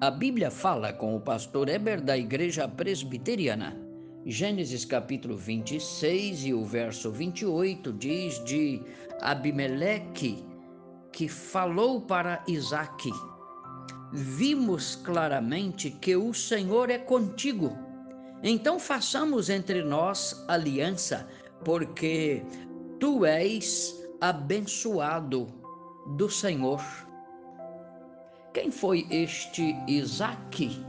A Bíblia fala com o pastor Eber da Igreja Presbiteriana. Gênesis capítulo 26 e o verso 28 diz de Abimeleque que falou para Isaque: Vimos claramente que o Senhor é contigo. Então façamos entre nós aliança, porque tu és abençoado do Senhor. Quem foi este Isaque?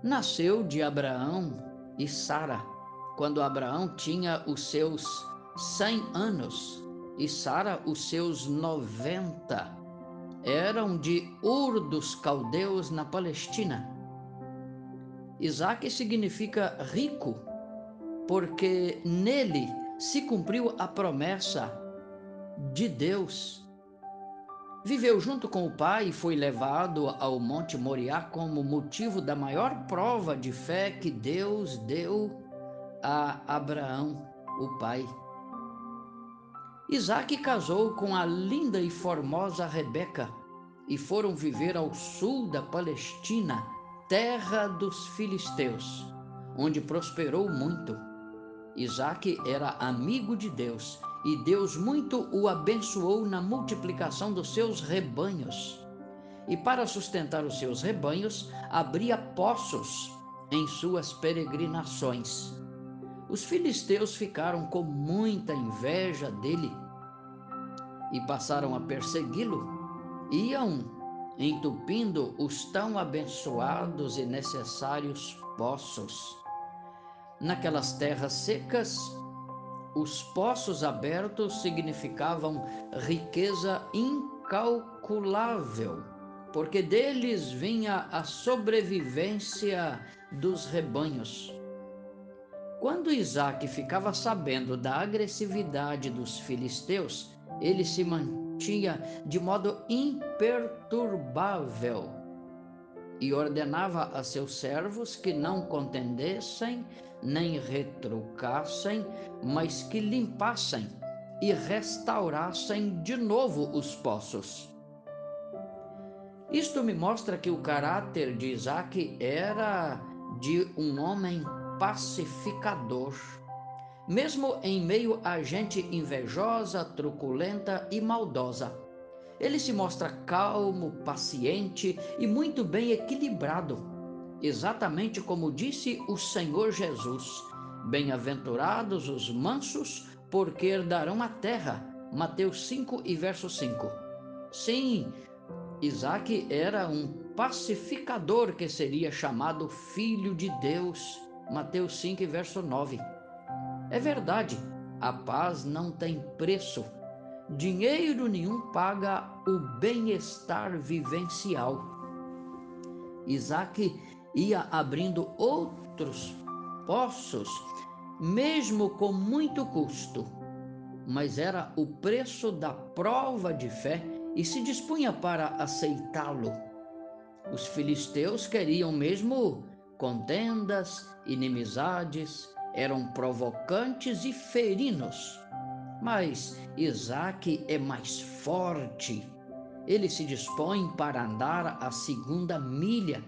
Nasceu de Abraão e Sara, quando Abraão tinha os seus cem anos e Sara os seus noventa. Eram de Ur dos Caldeus na Palestina. Isaac significa rico, porque nele se cumpriu a promessa de Deus Viveu junto com o pai e foi levado ao Monte Moriá como motivo da maior prova de fé que Deus deu a Abraão, o pai. Isaac casou com a linda e formosa Rebeca e foram viver ao sul da Palestina, terra dos filisteus, onde prosperou muito. Isaac era amigo de Deus e Deus muito o abençoou na multiplicação dos seus rebanhos. E para sustentar os seus rebanhos, abria poços em suas peregrinações. Os filisteus ficaram com muita inveja dele e passaram a persegui-lo. Iam entupindo os tão abençoados e necessários poços. Naquelas terras secas, os poços abertos significavam riqueza incalculável, porque deles vinha a sobrevivência dos rebanhos. Quando Isaac ficava sabendo da agressividade dos filisteus, ele se mantinha de modo imperturbável e ordenava a seus servos que não contendessem nem retrucassem, mas que limpassem e restaurassem de novo os poços. Isto me mostra que o caráter de Isaac era de um homem pacificador. Mesmo em meio a gente invejosa, truculenta e maldosa, ele se mostra calmo, paciente e muito bem equilibrado, exatamente como disse o Senhor Jesus: Bem-aventurados os mansos, porque herdarão a terra. Mateus 5 e verso 5. Sim, Isaac era um pacificador que seria chamado filho de Deus. Mateus 5 e verso 9. É verdade, a paz não tem preço Dinheiro nenhum paga o bem-estar vivencial. Isaac ia abrindo outros poços, mesmo com muito custo, mas era o preço da prova de fé e se dispunha para aceitá-lo. Os filisteus queriam mesmo contendas, inimizades, eram provocantes e ferinos. Mas Isaac é mais forte. Ele se dispõe para andar a segunda milha.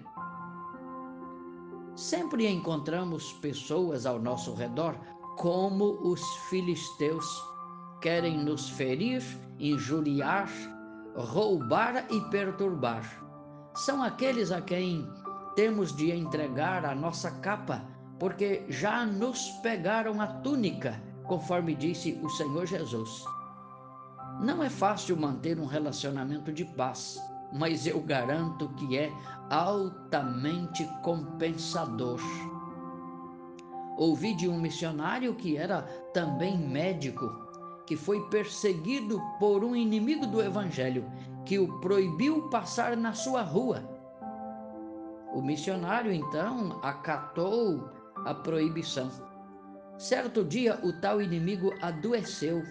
Sempre encontramos pessoas ao nosso redor como os filisteus. Querem nos ferir, injuriar, roubar e perturbar. São aqueles a quem temos de entregar a nossa capa, porque já nos pegaram a túnica conforme disse o Senhor Jesus. Não é fácil manter um relacionamento de paz, mas eu garanto que é altamente compensador. Ouvi de um missionário que era também médico, que foi perseguido por um inimigo do Evangelho que o proibiu passar na sua rua. O missionário então acatou a proibição Certo dia, o tal inimigo adoeceu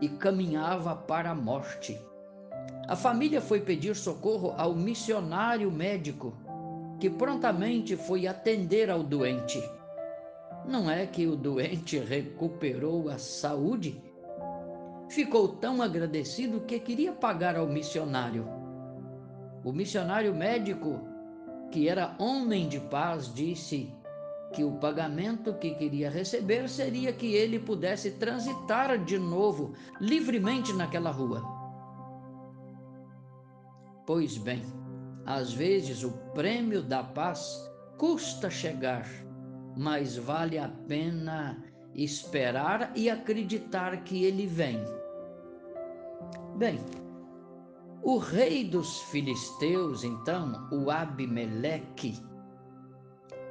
e caminhava para a morte. A família foi pedir socorro ao missionário médico, que prontamente foi atender ao doente. Não é que o doente recuperou a saúde? Ficou tão agradecido que queria pagar ao missionário. O missionário médico, que era homem de paz, disse que o pagamento que queria receber seria que ele pudesse transitar de novo livremente naquela rua. Pois bem, às vezes o prêmio da paz custa chegar, mas vale a pena esperar e acreditar que ele vem. Bem, o rei dos filisteus, então, o Abimeleque,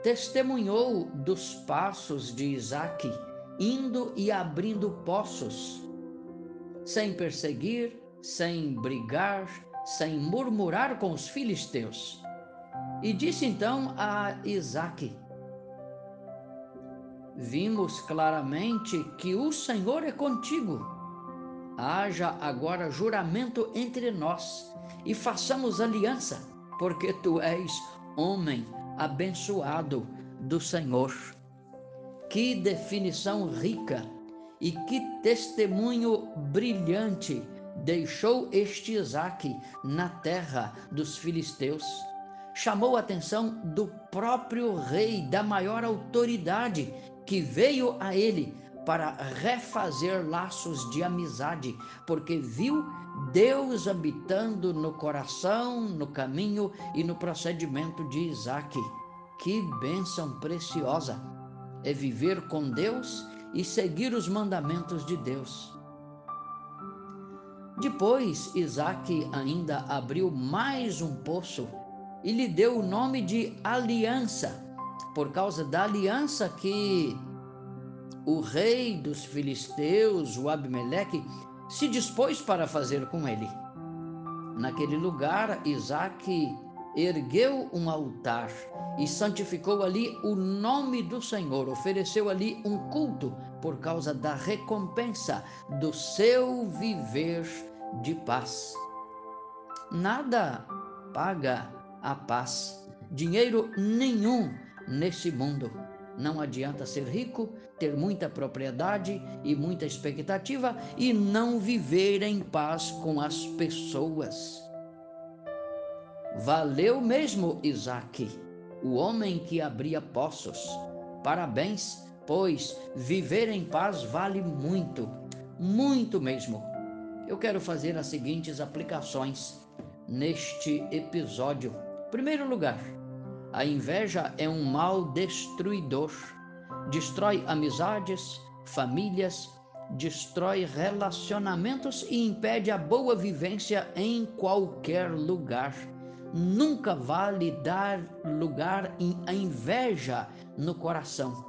testemunhou dos passos de Isaque, indo e abrindo poços, sem perseguir, sem brigar, sem murmurar com os filisteus. E disse então a Isaque: Vimos claramente que o Senhor é contigo haja agora juramento entre nós e façamos aliança, porque tu és homem abençoado do Senhor. Que definição rica e que testemunho brilhante deixou este Isaac na terra dos filisteus. Chamou a atenção do próprio rei, da maior autoridade que veio a ele para refazer laços de amizade, porque viu Deus habitando no coração, no caminho e no procedimento de Isaac. Que bênção preciosa é viver com Deus e seguir os mandamentos de Deus. Depois, Isaac ainda abriu mais um poço e lhe deu o nome de aliança, por causa da aliança que o rei dos filisteus, o Abimeleque, se dispôs para fazer com ele. Naquele lugar, Isaac ergueu um altar e santificou ali o nome do Senhor, ofereceu ali um culto por causa da recompensa do seu viver de paz. Nada paga a paz, dinheiro nenhum nesse mundo não adianta ser rico, ter muita propriedade e muita expectativa e não viver em paz com as pessoas. Valeu mesmo Isaac, o homem que abria poços. Parabéns, pois viver em paz vale muito, muito mesmo. Eu quero fazer as seguintes aplicações neste episódio. Primeiro lugar, a inveja é um mal destruidor. Destrói amizades, famílias, destrói relacionamentos e impede a boa vivência em qualquer lugar. Nunca vale dar lugar à inveja no coração.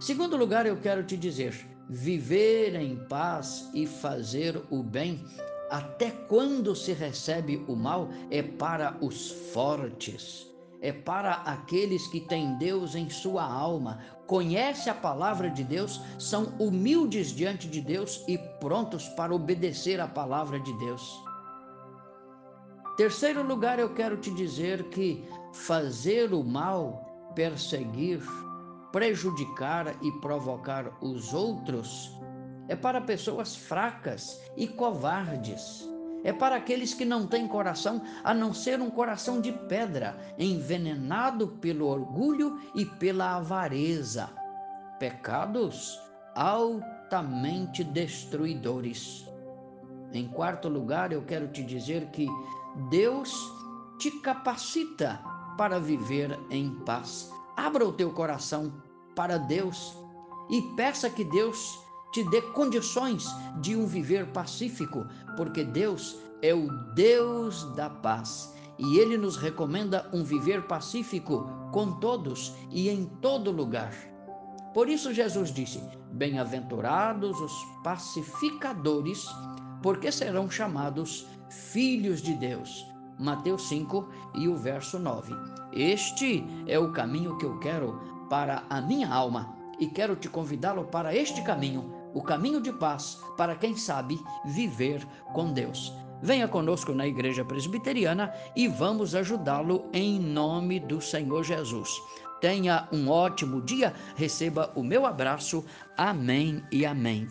Segundo lugar, eu quero te dizer: viver em paz e fazer o bem até quando se recebe o mal é para os fortes, é para aqueles que têm Deus em sua alma, conhece a palavra de Deus, são humildes diante de Deus e prontos para obedecer a palavra de Deus. Terceiro lugar, eu quero te dizer que fazer o mal, perseguir, prejudicar e provocar os outros é para pessoas fracas e covardes. É para aqueles que não têm coração a não ser um coração de pedra, envenenado pelo orgulho e pela avareza. Pecados altamente destruidores. Em quarto lugar, eu quero te dizer que Deus te capacita para viver em paz. Abra o teu coração para Deus e peça que Deus te dê condições de um viver pacífico, porque Deus é o Deus da paz e ele nos recomenda um viver pacífico com todos e em todo lugar. Por isso, Jesus disse: Bem-aventurados os pacificadores, porque serão chamados filhos de Deus. Mateus 5 e o verso 9. Este é o caminho que eu quero para a minha alma e quero te convidá-lo para este caminho o caminho de paz para quem sabe viver com Deus. Venha conosco na Igreja Presbiteriana e vamos ajudá-lo em nome do Senhor Jesus. Tenha um ótimo dia, receba o meu abraço. Amém e amém.